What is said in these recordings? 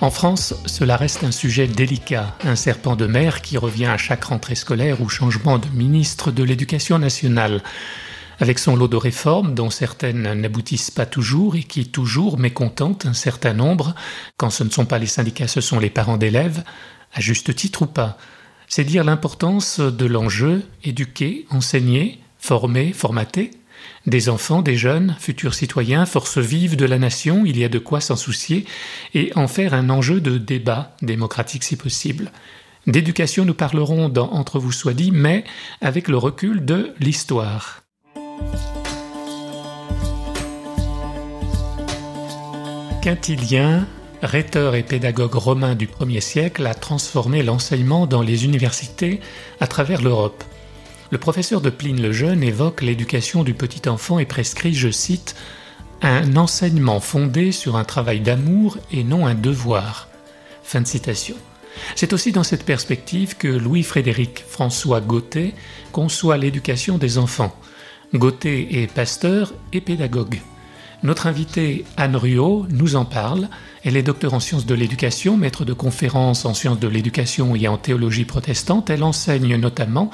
En France, cela reste un sujet délicat, un serpent de mer qui revient à chaque rentrée scolaire ou changement de ministre de l'Éducation nationale. Avec son lot de réformes, dont certaines n'aboutissent pas toujours et qui toujours mécontentent un certain nombre, quand ce ne sont pas les syndicats, ce sont les parents d'élèves, à juste titre ou pas. C'est dire l'importance de l'enjeu, éduquer, enseigner, former, formater. Des enfants, des jeunes, futurs citoyens, forces vives de la nation, il y a de quoi s'en soucier et en faire un enjeu de débat démocratique si possible. D'éducation, nous parlerons dans Entre vous soit dit, mais avec le recul de l'histoire. Quintilien, rhéteur et pédagogue romain du 1er siècle, a transformé l'enseignement dans les universités à travers l'Europe. Le professeur de Pline le Jeune évoque l'éducation du petit enfant et prescrit, je cite, un enseignement fondé sur un travail d'amour et non un devoir. Fin de citation. C'est aussi dans cette perspective que Louis-Frédéric François Gauthier conçoit l'éducation des enfants. Gauthier est pasteur et pédagogue. Notre invitée Anne Ruot nous en parle. Elle est docteur en sciences de l'éducation, maître de conférences en sciences de l'éducation et en théologie protestante. Elle enseigne notamment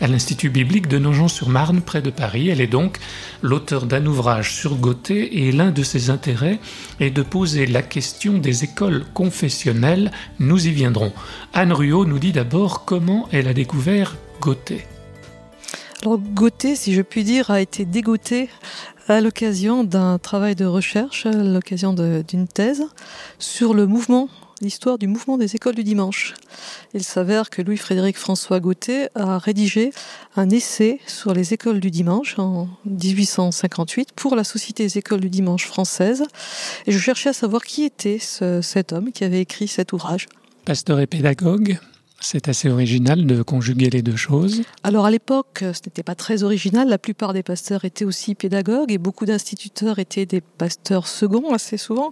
à l'Institut biblique de Nogent-sur-Marne, près de Paris. Elle est donc l'auteur d'un ouvrage sur Gauthier et l'un de ses intérêts est de poser la question des écoles confessionnelles. Nous y viendrons. Anne Ruot nous dit d'abord comment elle a découvert Gauthier. Alors Gauthier, si je puis dire, a été dégoûté à l'occasion d'un travail de recherche, à l'occasion d'une thèse sur le mouvement, l'histoire du mouvement des écoles du dimanche. Il s'avère que Louis-Frédéric François Gauthier a rédigé un essai sur les écoles du dimanche en 1858 pour la Société des écoles du dimanche française. Et je cherchais à savoir qui était cet homme qui avait écrit cet ouvrage. Pasteur et pédagogue c'est assez original de conjuguer les deux choses. Alors à l'époque, ce n'était pas très original. La plupart des pasteurs étaient aussi pédagogues et beaucoup d'instituteurs étaient des pasteurs seconds assez souvent.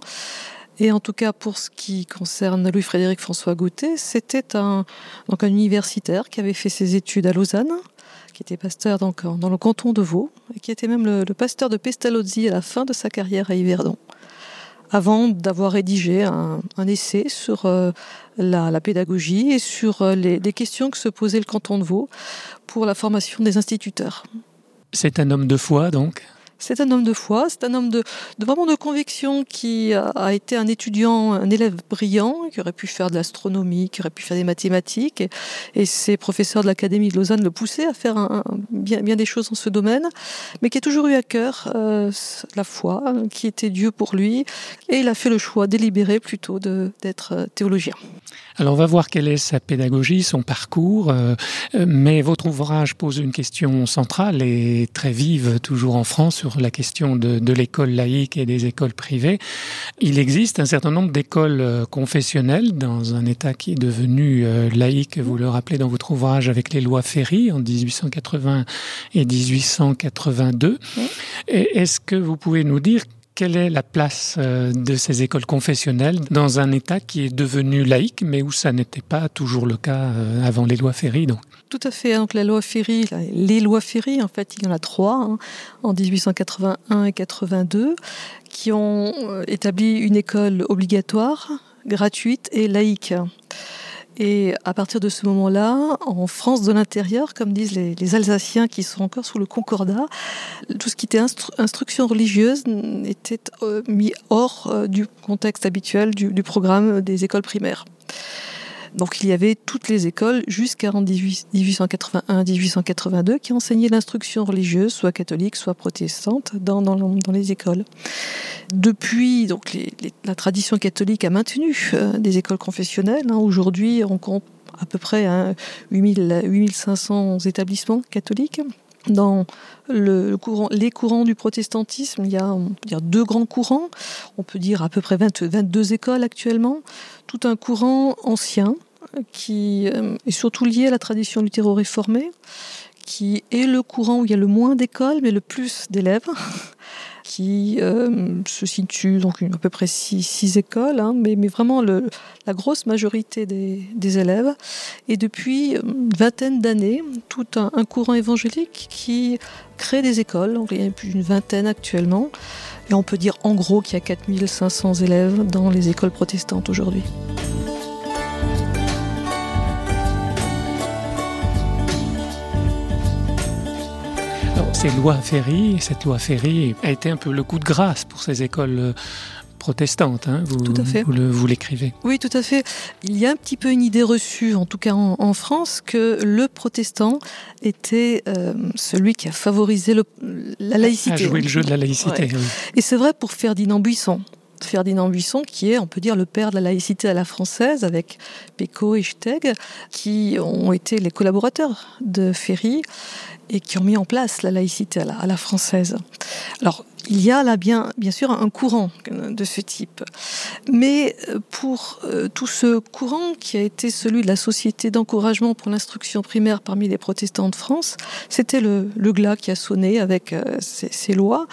Et en tout cas, pour ce qui concerne Louis-Frédéric François Gauthier, c'était un, donc un universitaire qui avait fait ses études à Lausanne, qui était pasteur donc dans le canton de Vaud, et qui était même le pasteur de Pestalozzi à la fin de sa carrière à Yverdon avant d'avoir rédigé un, essai sur euh, la, pédagogie et sur euh, les, les, questions que se posait le canton de Vaud pour la formation des instituteurs. C'est un homme de foi, donc? C'est un homme de foi, c'est un homme de, vraiment de conviction qui a, été un étudiant, un élève brillant, qui aurait pu faire de l'astronomie, qui aurait pu faire des mathématiques. Et, ses professeurs de l'Académie de Lausanne le poussaient à faire bien, des choses dans ce domaine, mais qui a toujours eu à cœur euh, la foi, qui était Dieu pour lui. Et il a fait le choix délibéré plutôt d'être euh, théologien. Alors on va voir quelle est sa pédagogie, son parcours, euh, mais votre ouvrage pose une question centrale et très vive toujours en France sur la question de, l'école laïque et des écoles privées. Il existe un certain nombre d'écoles euh, confessionnelles dans un État qui est devenu euh, laïque, vous le rappelez dans votre ouvrage, avec les lois Ferry en 1880 et 1882. Est-ce que vous pouvez nous dire quelle est la place euh, de ces écoles confessionnelles dans un État qui est devenu laïque, mais où ça n'était pas toujours le cas avant les lois Ferry donc? Tout à fait. Donc la loi Ferry, les lois Ferry, en fait, il y en a trois, hein, en 1881 et 82, qui ont euh, établi une école obligatoire, gratuite et laïque. Et à partir de ce moment-là, en France de l'intérieur, comme disent les, Alsaciens qui sont encore sous le concordat, tout ce qui était instruction religieuse était euh, mis hors euh, du contexte habituel du programme des écoles primaires. Donc il y avait toutes les écoles jusqu'à 1881-1882 qui enseignaient l'instruction religieuse, soit catholique, soit protestante, dans, les écoles. Depuis, donc la tradition catholique a maintenu euh, des écoles confessionnelles. Hein. Aujourd'hui, on compte à peu près 8500 établissements catholiques. Dans le courant, les courants du protestantisme, il y, a, deux grands courants. On peut dire à peu près 22 écoles actuellement. Tout un courant ancien, qui est surtout lié à la tradition luthéro-réformée, qui est le courant où il y a le moins d'écoles mais le plus d'élèves qui euh, se situe donc à peu près six, écoles, hein, mais, vraiment la grosse majorité des, élèves. Et depuis une vingtaine d'années, tout un, courant évangélique qui crée des écoles. Il y en a plus d'une vingtaine actuellement. Et on peut dire en gros qu'il y a 4500 élèves dans les écoles protestantes aujourd'hui. Ces lois Ferry, cette loi Ferry a été un peu le coup de grâce pour ces écoles euh, protestantes. Hein, vous, tout à fait. Vous, l'écrivez. Oui, tout à fait. Il y a un petit peu une idée reçue, en tout cas en, France, que le protestant était euh, celui qui a favorisé le, la laïcité. A joué le jeu de la laïcité. Oui. Et c'est vrai pour Ferdinand Buisson. Ferdinand Buisson, qui est, on peut dire, le père de la laïcité à la française, avec Péco et Steg, qui ont été les collaborateurs de Ferry et qui ont mis en place la laïcité à la, à la française. Alors, il y a là bien, bien sûr un courant de ce type. Mais euh, pour euh, tout ce courant qui a été celui de la Société d'encouragement pour l'instruction primaire parmi les protestants de France, c'était le, glas qui a sonné avec euh, ces, lois.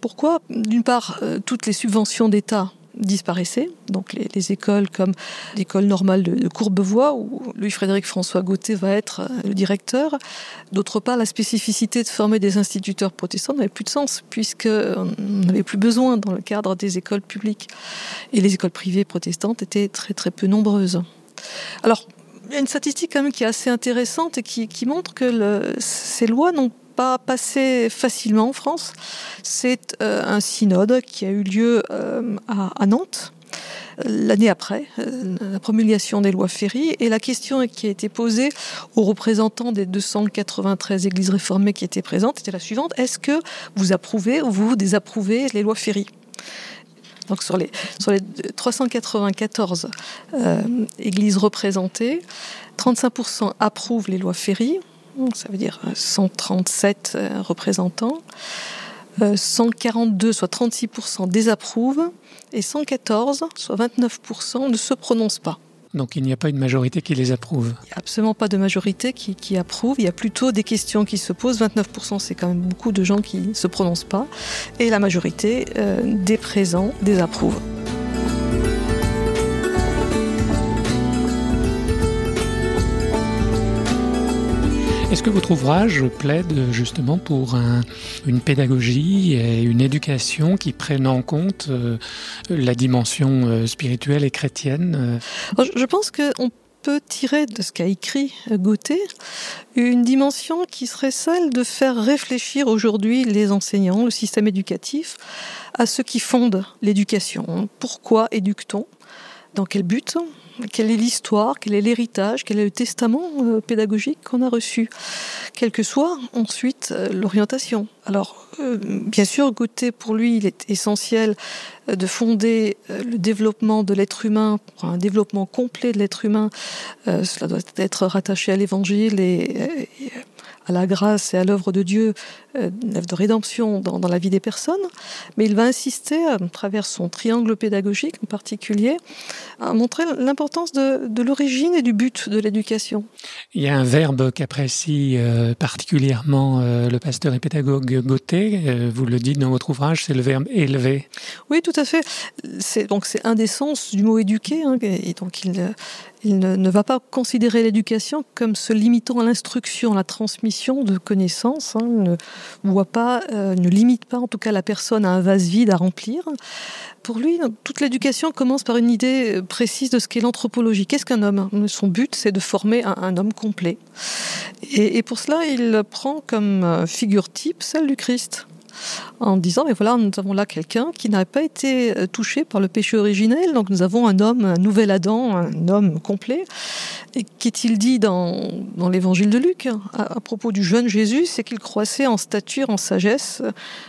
Pourquoi? D'une part, toutes les subventions d'État disparaissaient. Donc les, les écoles comme l'école normale de, Courbevoie, où Louis-Frédéric François Gauthier va être euh, le directeur. D'autre part, la spécificité de former des instituteurs protestants n'avait plus de sens, puisqu'on n'avait plus besoin dans le cadre des écoles publiques. Et les écoles privées protestantes étaient très très peu nombreuses. Alors, il y a une statistique quand même qui est assez intéressante et qui, montre que ces lois n'ont pas passé facilement en France. C'est euh, un synode qui a eu lieu euh, à, Nantes l'année après euh, la promulgation des lois Ferry. Et la question qui a été posée aux représentants des 293 églises réformées qui étaient présentes était la suivante. Est-ce que vous approuvez ou vous désapprouvez les lois Ferry? Donc sur les, sur les 394 euh, églises représentées, 35% approuvent les lois Ferry, ça veut dire 137 euh, représentants, 142, euh, soit 36% désapprouvent, et 114, soit 29%, ne se prononcent pas. Donc il n'y a pas une majorité qui les approuve. Il n'y a absolument pas de majorité qui, qui, approuve. Il y a plutôt des questions qui se posent. 29% c'est quand même beaucoup de gens qui ne se prononcent pas. Et la majorité euh, des présents désapprouvent. Est-ce que votre ouvrage plaide justement pour un, une pédagogie et une éducation qui prennent en compte euh, la dimension euh, spirituelle et chrétienne Je pense qu'on peut tirer de ce qu'a écrit Gauthier une dimension qui serait celle de faire réfléchir aujourd'hui les enseignants, le système éducatif, à ce qui fonde l'éducation. Pourquoi éduque-t-on? Dans quel but? Quelle est l'histoire, quel est l'héritage, quel est le testament euh, pédagogique qu'on a reçu, quelle que soit ensuite euh, l'orientation. Alors, euh, bien sûr, Gauthier, pour lui, il est essentiel de fonder le développement de l'être humain, pour un développement complet de l'être humain. Cela doit être rattaché à l'évangile et à la grâce et à l'œuvre de Dieu, euh, de rédemption dans, dans la vie des personnes, mais il va insister à travers son triangle pédagogique en particulier à montrer l'importance de, de l'origine et du but de l'éducation. Il y a un verbe qu'apprécie euh, particulièrement euh, le pasteur et pédagogue Gauthier, euh, vous le dites dans votre ouvrage, c'est le verbe élever. Oui, tout à fait. C'est donc c'est un des sens du mot éduquer, hein, et donc il il ne, ne va pas considérer l'éducation comme se limitant à l'instruction, à la transmission de connaissances. Hein, pas, euh, ne limite pas en tout cas la personne à un vase vide à remplir. Pour lui, toute l'éducation commence par une idée précise de ce qu'est l'anthropologie. Qu'est-ce qu'un homme? Son but, c'est de former un, homme complet. Et, et pour cela, il prend comme euh, figure type celle du Christ en disant mais voilà nous avons là quelqu'un qui n'a pas été euh, touché par le péché originel. Donc nous avons un homme un nouvel Adam un homme complet. Et qu'est-il dit dans, dans l'évangile de Luc à, à propos du jeune Jésus? C'est qu'il croissait en stature en sagesse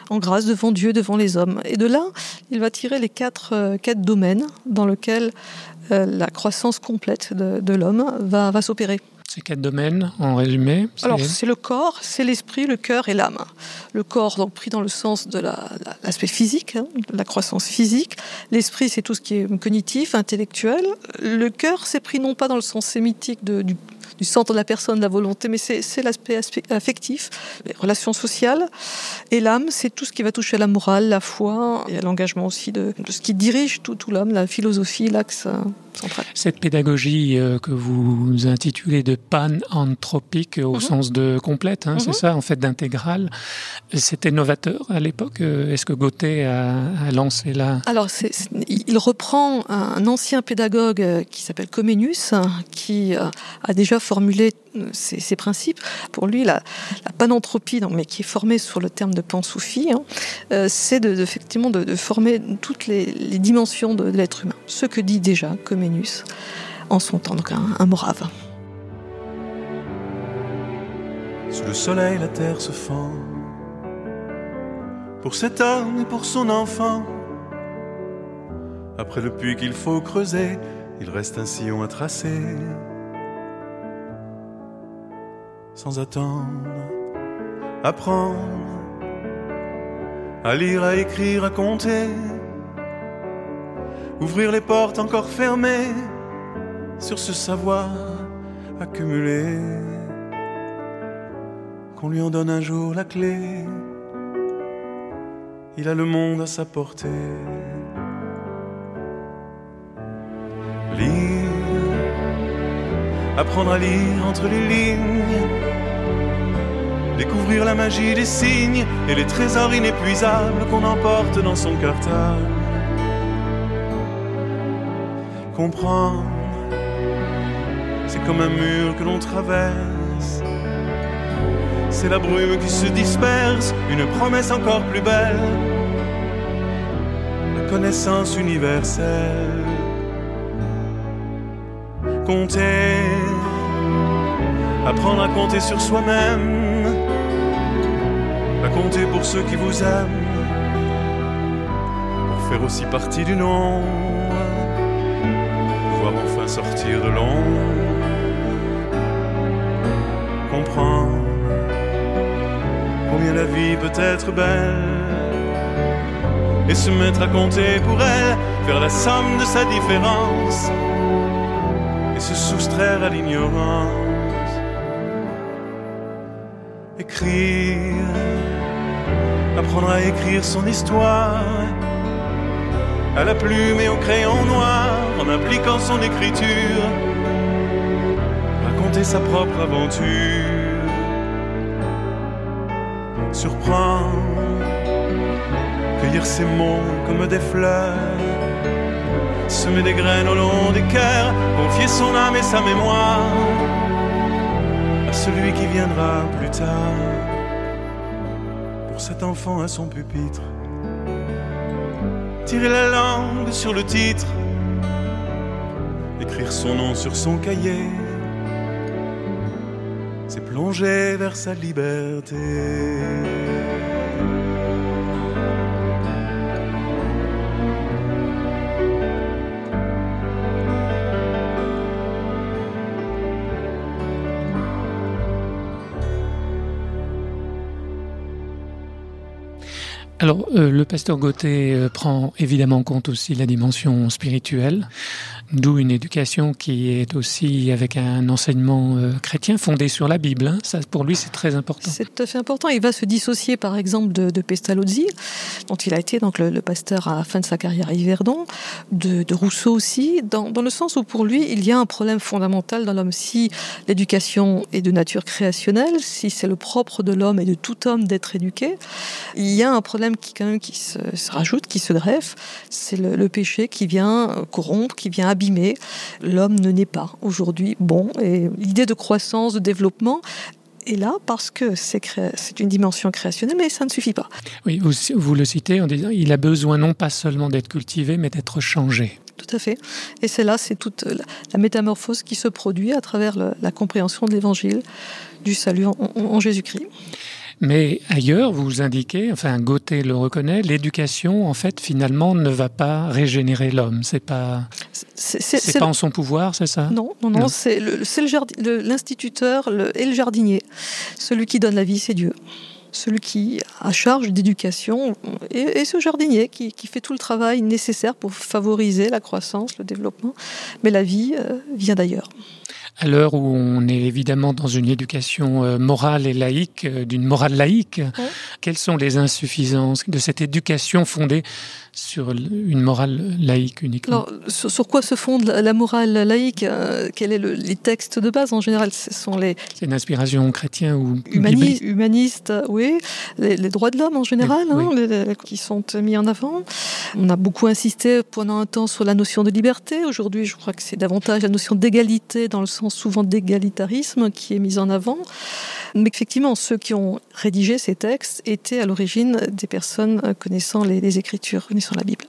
en grâce devant Dieu devant les hommes. Et de là il va tirer les quatre, euh, quatre domaines dans lequel euh, la croissance complète de, de l'homme va, va s'opérer C'est quatre domaines en résumé Alors c'est le corps, c'est l'esprit, le cœur et l'âme. Le corps donc pris dans le sens de l'aspect physique, hein, la croissance physique. L'esprit c'est tout ce qui est cognitif, intellectuel. Le cœur c'est pris non pas dans le sens sémitique de, du du centre de la personne, de la volonté, mais c'est l'aspect affectif, les relations sociales. Et l'âme, c'est tout ce qui va toucher à la morale, la foi et à l'engagement aussi de, ce qui dirige tout, tout l'homme, la philosophie, l'axe central. Cette pédagogie euh, que vous intitulez de pan-anthropique au mhm. sens de complète, hein, c'est mhm. ça, en fait, d'intégrale, c'était novateur à l'époque euh, Est-ce que Gauthier a, lancé là? Alors, il reprend un ancien pédagogue euh, qui s'appelle Comenius, qui a déjà formuler ces, principes. Pour lui, la, panentropie, mais qui est formée sur le terme de pansoufi, hein, euh, c'est effectivement de, former toutes les, dimensions de, l'être humain. Ce que dit déjà Comenius en son temps, donc un, morave. Sous le soleil, la terre se fend. Pour cet homme et pour son enfant. Après le puits qu'il faut creuser, il reste un sillon à tracer sans attendre, apprendre à lire, à écrire, à compter, ouvrir les portes encore fermées sur ce savoir accumulé, qu'on lui en donne un jour la clé, il a le monde à sa portée. Apprendre à lire entre les lignes découvrir la magie des signes et les trésors inépuisables qu'on emporte dans son cartable. Comprendre, c'est comme un mur que l'on traverse. C'est la brume qui se disperse, une promesse encore plus belle, la connaissance universelle. Compter, apprendre à compter sur soi-même. Compter pour ceux qui vous aiment, pour faire aussi partie du nombre, pouvoir enfin sortir de l'ombre, comprendre combien la vie peut être belle, et se mettre à compter pour elle, faire la somme de sa différence, et se soustraire à l'ignorance. Écrire apprendre à écrire son histoire à la plume et au crayon noir en appliquant son écriture, raconter sa propre aventure, surprendre, cueillir ses mots comme des fleurs, semer des graines au long des cœurs, confier son âme et sa mémoire celui qui viendra plus tard cet enfant à son pupitre. Tirer la langue sur le titre, écrire son nom sur son cahier, c'est plonger vers sa liberté. Alors, euh, le pasteur Gauthier euh, prend évidemment en compte aussi la dimension spirituelle. D'où une éducation qui est aussi avec un enseignement euh, chrétien fondé sur la Bible. Hein. Ça, pour lui, c'est très important. C'est tout à fait important. Il va se dissocier, par exemple, de, Pestalozzi, dont il a été donc le, pasteur à la fin de sa carrière à Yverdon, de, Rousseau aussi, dans, dans, le sens où pour lui, il y a un problème fondamental dans l'homme. Si l'éducation est de nature créationnelle, si c'est le propre de l'homme et de tout homme d'être éduqué, il y a un problème qui quand même qui se, rajoute, qui se greffe. C'est le, péché qui vient corrompre, qui vient L'homme ne naît pas aujourd'hui bon. Et l'idée de croissance, de développement, est là parce que c'est une dimension créationnelle, mais ça ne suffit pas. Oui, vous, vous le citez en disant il a besoin non pas seulement d'être cultivé, mais d'être changé. Tout à fait. Et c'est là, c'est toute la métamorphose qui se produit à travers la compréhension de l'évangile, du salut en Jésus-Christ. Mais ailleurs, vous indiquez, enfin Gauthier le reconnaît, l'éducation, en fait, finalement, ne va pas régénérer l'homme. C'est pas, c'est pas en son pouvoir, c'est ça? Non, non, non, c'est l'instituteur et le jardinier. Celui qui donne la vie, c'est Dieu celui qui a charge d'éducation et, ce jardinier qui, fait tout le travail nécessaire pour favoriser la croissance, le développement. Mais la vie euh, vient d'ailleurs. À l'heure où on est évidemment dans une éducation euh, morale et laïque, euh, d'une morale laïque, quelles sont les insuffisances de cette éducation fondée sur une morale laïque uniquement? Alors, sur, quoi se fonde la, morale laïque euh, Quels sont les textes de base en général? Ce sont les. C'est une inspiration chrétienne ou humaniste oui. Les, droits de l'homme en général, hein, qui sont mis en avant. On a beaucoup insisté pendant un temps sur la notion de liberté. Aujourd'hui, je crois que c'est davantage la notion d'égalité, dans le sens souvent d'égalitarisme, qui est mise en avant. Mais effectivement, ceux qui ont rédigé ces textes étaient à l'origine des personnes connaissant les, Écritures, connaissant la Bible.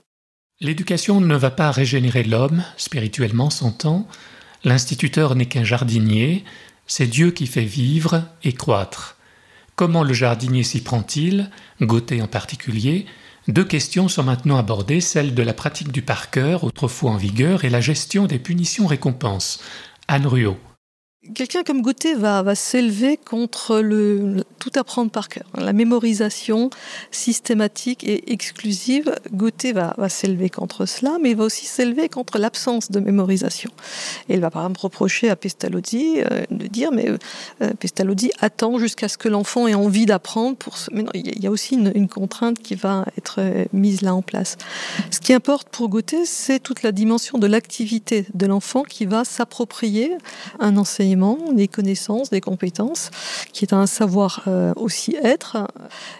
L'éducation ne va pas régénérer l'homme, spirituellement s'entend. L'instituteur n'est qu'un jardinier, c'est Dieu qui fait vivre et croître. Comment le jardinier s'y prend-il, Gauthier en particulier? Deux questions sont maintenant abordées, celle de la pratique du par cœur, autrefois en vigueur, et la gestion des punitions-récompenses. Anne Ruot. Quelqu'un comme Gauthier va, va s'élever contre le, tout apprendre par cœur. La mémorisation systématique et exclusive, Gauthier va, va s'élever contre cela, mais il va aussi s'élever contre l'absence de mémorisation. Et il va par exemple reprocher à Pestalozzi euh, de dire, mais euh, Pestalozzi attend jusqu'à ce que l'enfant ait envie d'apprendre. Pour Mais non, il y a aussi une, une, contrainte qui va être euh, mise là en place. Ce qui importe pour Gauthier, c'est toute la dimension de l'activité de l'enfant qui va s'approprier un enseignement des connaissances, des compétences, qui est un savoir euh, aussi être.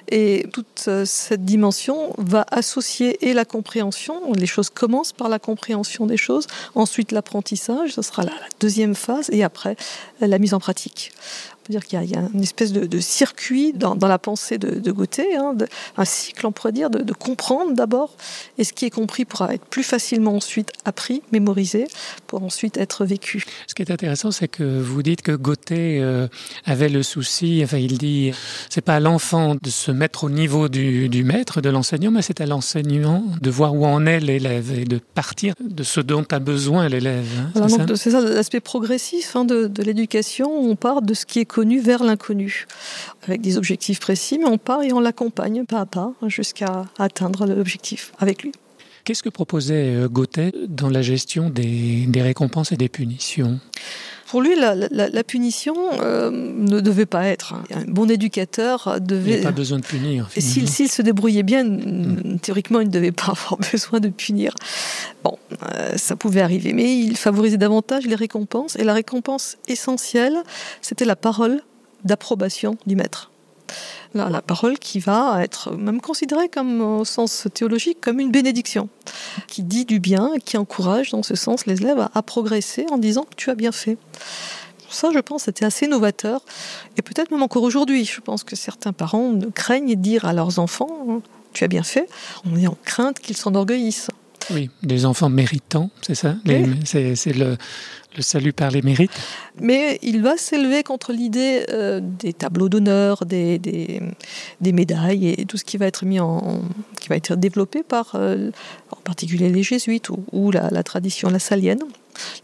Et toute euh, cette dimension va associer et la compréhension, les choses commencent par la compréhension des choses, ensuite l'apprentissage, ce sera la deuxième phase, et après la mise en pratique dire qu'il y, a une espèce de, circuit dans, la pensée de, de Gauthier, hein, un cycle, on pourrait dire, de, comprendre d'abord, et ce qui est compris pourra être plus facilement ensuite appris, mémorisé, pour ensuite être vécu. Ce qui est intéressant, c'est que vous dites que Gauthier euh, avait le souci, enfin il dit, c'est pas à l'enfant de se mettre au niveau du, maître, de l'enseignant, mais c'est à l'enseignant de voir où en est l'élève et de partir de ce dont a besoin l'élève. Hein, c'est ça, l'aspect progressif hein, de, de l'éducation, on part de ce qui est connu vers l'inconnu, avec des objectifs précis, mais on part et on l'accompagne pas à pas jusqu'à atteindre l'objectif avec lui. Qu'est-ce que proposait euh, Gauthier dans la gestion des, récompenses et des punitions? Pour lui, la, punition euh, ne devait pas être. Un bon éducateur devait. Il pas besoin de punir. Et s'il se débrouillait bien, hmm. théoriquement, il ne devait pas avoir besoin de punir. Bon, euh, ça pouvait arriver, mais il favorisait davantage les récompenses. Et la récompense essentielle, c'était la parole d'approbation du maître la, parole qui va être même considérée comme au sens théologique comme une bénédiction, qui dit du bien, qui encourage dans ce sens les élèves à, progresser en disant tu as bien fait. Ça, je pense, c'était assez novateur. Et peut-être même encore aujourd'hui, je pense que certains parents craignent dire à leurs enfants, hein, tu as bien fait, on est en crainte qu'ils s'enorgueillissent. Oui, des enfants méritants, c'est ça? C'est le, le salut par les mérites. Mais il va s'élever contre l'idée euh, des tableaux d'honneur, des, des, médailles et tout ce qui va être mis en, qui va être développé par, euh, en particulier les jésuites ou, la, la, tradition lassalienne.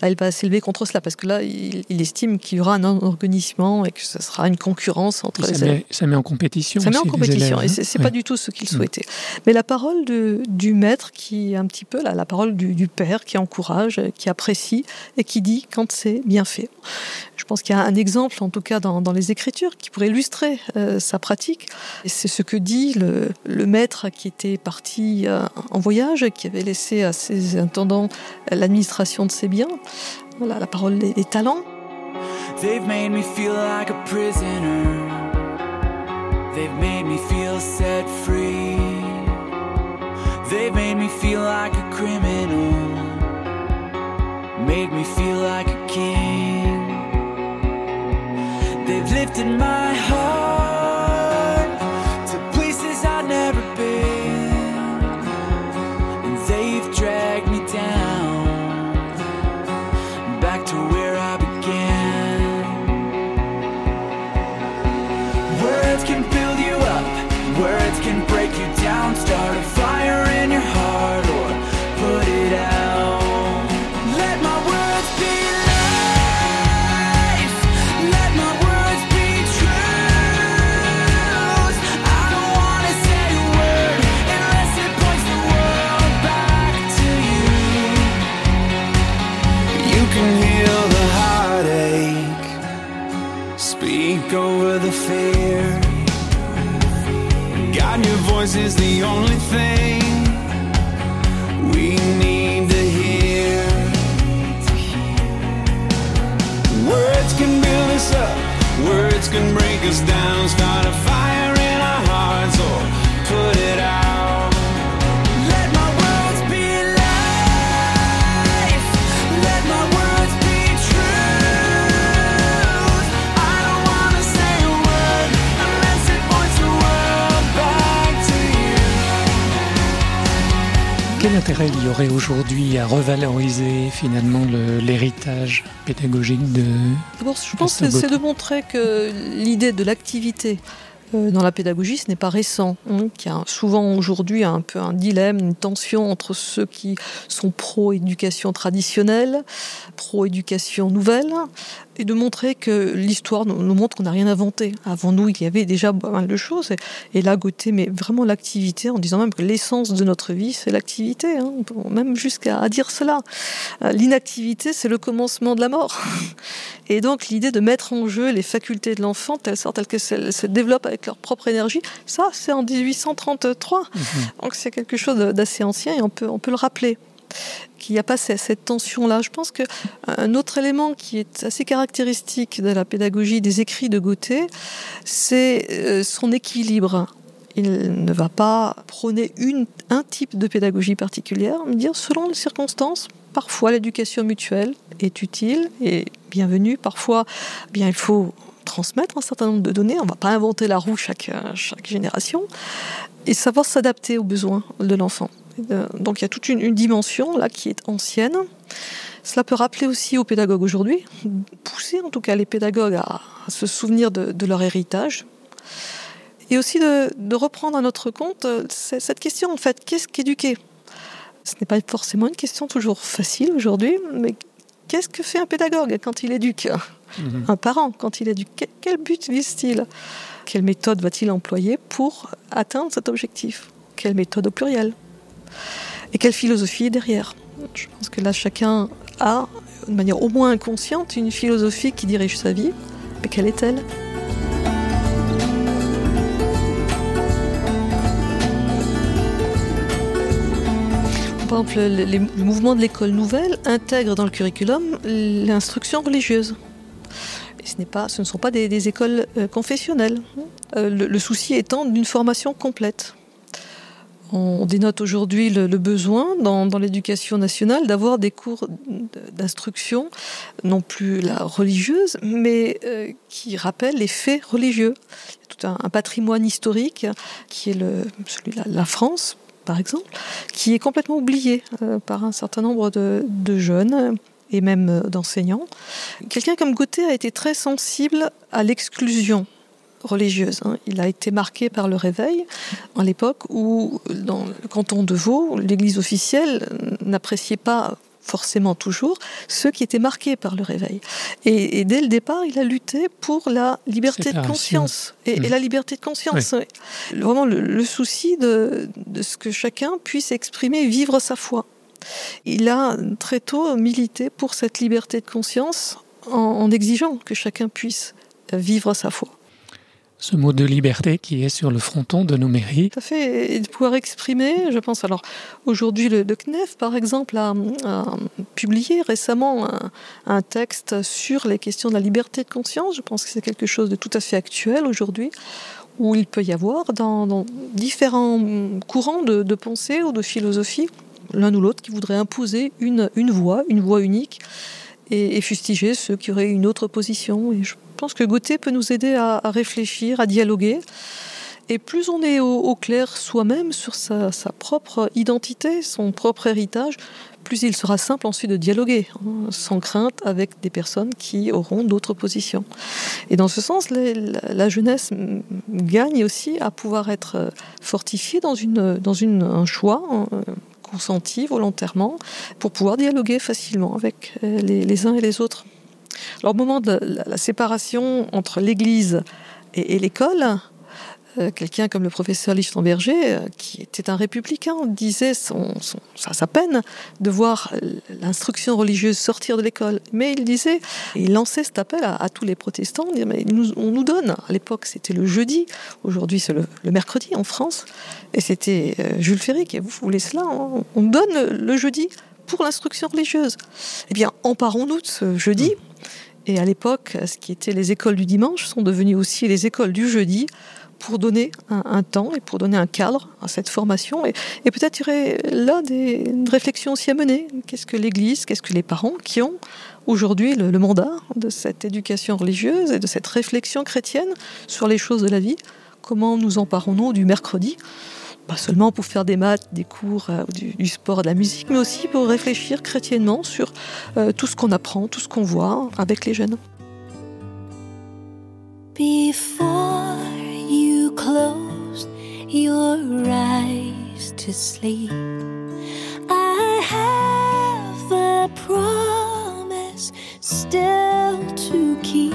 Là, il va s'élever contre cela parce que là, il, estime qu'il y aura un organisme et que ce sera une concurrence entre les élèves. ça met en compétition. Ça met en compétition et c'est n'est pas du tout ce qu'il souhaitait. Mais la parole du maître, qui est un petit peu là, la parole du, père, qui encourage, qui apprécie et qui dit quand c'est bien fait. Je pense qu'il y a un exemple, en tout cas dans, les Écritures, qui pourrait illustrer euh, sa pratique. Et c'est ce que dit le, le, maître qui était parti euh, en voyage, qui avait laissé à ses intendants l'administration de ses biens voilà la parole des, talents. They've made me feel like a prisoner. They've made me feel set free. They've made me feel like a criminal. Made me feel like a king. They've lifted my heart Quel intérêt il y aurait aujourd'hui à revaloriser finalement le- l'héritage pédagogique de... D'abord, je pense que c'est de montrer que l'idée de l'activité dans la pédagogie, ce n'est pas récent. hein, qu'il y a souvent aujourd'hui un peu un dilemme, une tension entre ceux qui sont pro-éducation traditionnelle, pro-éducation nouvelle, et de montrer que l'histoire nous, montre qu'on n'a rien inventé. Avant nous, il y avait déjà pas mal de choses. Et, là, Gauthier met vraiment l'activité en disant même que l'essence de notre vie, c'est l'activité. hein, même jusqu'à dire cela. Euh, L'inactivité, c'est le commencement de la mort. Et donc l'idée de mettre en jeu les facultés de l'enfant, telle sorte qu'elles se, se développent avec leur propre énergie, ça c'est en 1833. Donc c'est quelque chose d'assez ancien et on peut, on peut le rappeler. Qu'il n'y a pas ce- cette tension-là. Je pense qu'un autre élément qui est assez caractéristique de la pédagogie des écrits de Gauthier, c'est euh, son équilibre. Il ne va pas prôner une, un type de pédagogie particulière, mais dire selon les circonstances, parfois l'éducation mutuelle est utile et bienvenue, parfois eh bien, il faut transmettre un certain nombre de données, on ne va pas inventer la roue chaque, euh, chaque génération, et savoir s'adapter aux besoins de l'enfant. Donc il y a toute une, dimension là qui est ancienne. Cela peut rappeler aussi aux pédagogues aujourd'hui, pousser en tout cas les pédagogues à, se souvenir de, leur héritage, et aussi de, reprendre à notre compte euh, cette question en fait, qu'est-ce qu'éduquer? Ce n'est pas forcément une question toujours facile aujourd'hui, mais qu'est-ce que fait un pédagogue quand il éduque? Mhm. Un parent quand il éduque Que- Quel but vise-t-il? Quelle méthode va-t-il employer pour atteindre cet objectif? Quelle méthode au pluriel? Et quelle philosophie est derrière? Je pense que là, chacun a, de manière au moins inconsciente, une philosophie qui dirige sa vie. Mais quelle est-elle? Par exemple, le mouvement de l'école nouvelle intègre dans le curriculum l'instruction religieuse. Ce, ne sont pas des, écoles euh, confessionnelles. Euh, le, souci étant d'une formation complète. On dénote aujourd'hui le, besoin dans, l'éducation nationale d'avoir des cours d'instruction, non plus la religieuse, mais euh, qui rappellent les faits religieux. Il y a tout un, patrimoine historique qui est celui de la, France, par exemple, qui est complètement oublié par un certain nombre de jeunes et même euh, d'enseignants. Quelqu'un comme Gauthier a été très sensible à l'exclusion religieuse. hein. Il a été marqué par le réveil à l'époque où, dans le canton de Vaud, l'église officielle n'appréciait pas forcément toujours ceux qui étaient marqués par le réveil. Et, et dès le départ, il a lutté pour la liberté de conscience. Et, Mm. et la liberté de conscience. oui. Vraiment le, le souci de, de ce que chacun puisse exprimer et vivre sa foi. Il a très tôt milité pour cette liberté de conscience en, en exigeant que chacun puisse vivre sa foi. Ce mot de liberté qui est sur le fronton de nos mairies. Tout à fait, et de pouvoir exprimer, je pense, alors aujourd'hui le, le CNEF par exemple a, a publié récemment un, un texte sur les questions de la liberté de conscience, je pense que c'est quelque chose de tout à fait actuel aujourd'hui, où il peut y avoir dans, dans différents courants de, de pensée ou de philosophie, l'un ou l'autre qui voudrait imposer une, une voie, une voie unique, et, fustiger ceux qui auraient une autre position. Et je pense que Gauthier peut nous aider à, réfléchir, à dialoguer. Et plus on est au, clair soi-même sur sa, sa propre identité, son propre héritage, plus il sera simple ensuite de dialoguer, hein, sans crainte, avec des personnes qui auront d'autres positions. Et dans ce sens, la, jeunesse gagne aussi à pouvoir être fortifiée dans, une, dans une, un choix hein, consenti volontairement pour pouvoir dialoguer facilement avec euh, les, uns et les autres. Alors au moment de la, séparation entre l'Église et, l'école, quelqu'un comme le professeur Lichtenberger, euh, qui était un républicain, disait son, sa, peine de voir l'instruction religieuse sortir de l'école. Mais il disait, il lançait cet appel à, tous les protestants, mais on nous donne, à l'époque c'était le jeudi, aujourd'hui c'est le, mercredi en France, et c'était Jules Ferry qui vous voulez cela, on, on donne le jeudi pour l'instruction religieuse. Eh bien, emparons-nous de ce jeudi. Et à l'époque, ce qui était les écoles du dimanche sont devenues aussi les écoles du jeudi pour donner un, temps et pour donner un cadre à cette formation. Et, peut-être y aurait là des, une réflexion aussi à mener. Qu'est-ce que l'Église, qu'est-ce que les parents qui ont aujourd'hui le, mandat de cette éducation religieuse et de cette réflexion chrétienne sur les choses de la vie? Comment nous emparons-nous du mercredi? Pas seulement pour faire des maths, des cours, euh, du, sport, de la musique, mais aussi pour réfléchir chrétiennement sur euh, tout ce qu'on apprend, tout ce qu'on voit avec les jeunes. Close your eyes to sleep, I have a promise still to keep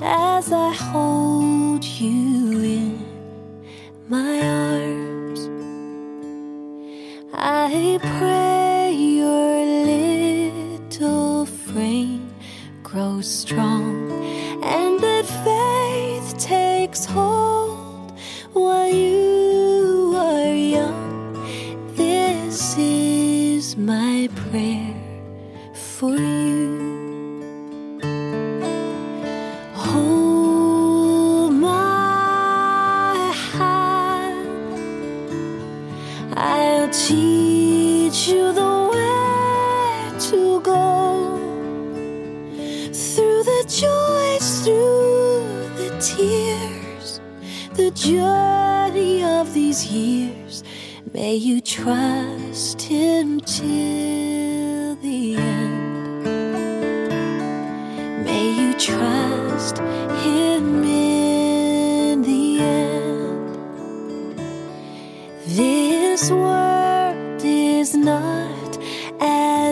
as I hold you in my arms. I pray your little frame grows strong and that faith takes hold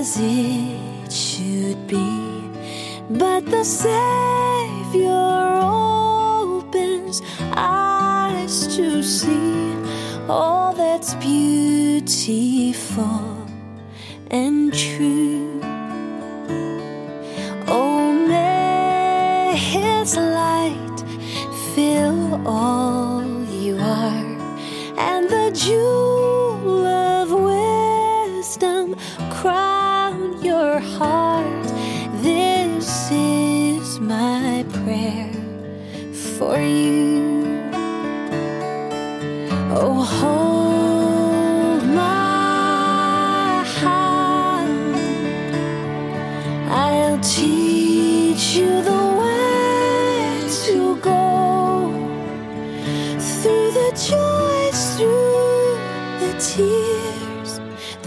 as it should be, but the Savior opens eyes to see all that's beautiful and true. Oh, may His light fill all you are, and the jewel for you. Oh, hold my hand. I'll teach you the way to go through the joys, through the tears,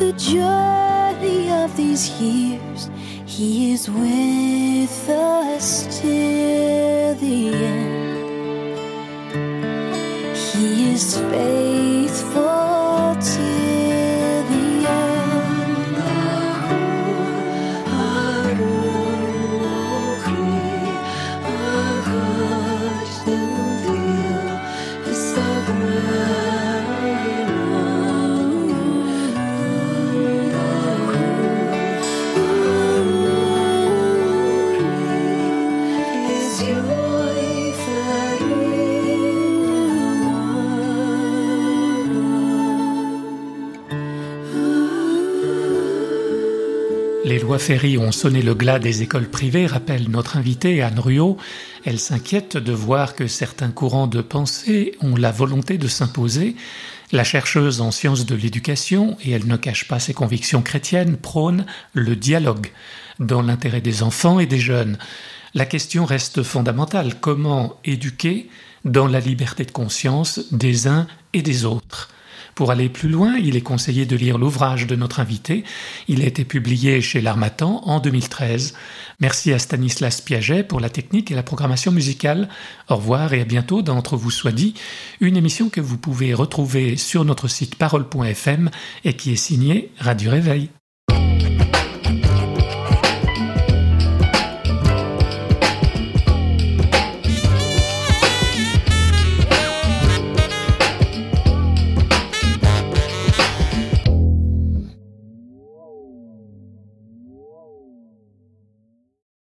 the journey of these years. He is with us till the end. baby. Lois Ferry ont sonné le glas des écoles privées, rappelle notre invitée Anne Ruot. Elle s'inquiète de voir que certains courants de pensée ont la volonté de s'imposer. La chercheuse en sciences de l'éducation, et elle ne cache pas ses convictions chrétiennes, prône le dialogue dans l'intérêt des enfants et des jeunes. La question reste fondamentale. Comment éduquer dans la liberté de conscience des uns et des autres? Pour aller plus loin, il est conseillé de lire l'ouvrage de notre invité. Il a été publié chez l'Armatan en 2013. Merci à Stanislas Piaget pour la technique et la programmation musicale. Au revoir et à bientôt dans Entre vous soit dit, une émission que vous pouvez retrouver sur notre site parole.fm et qui est signée Radio Réveil.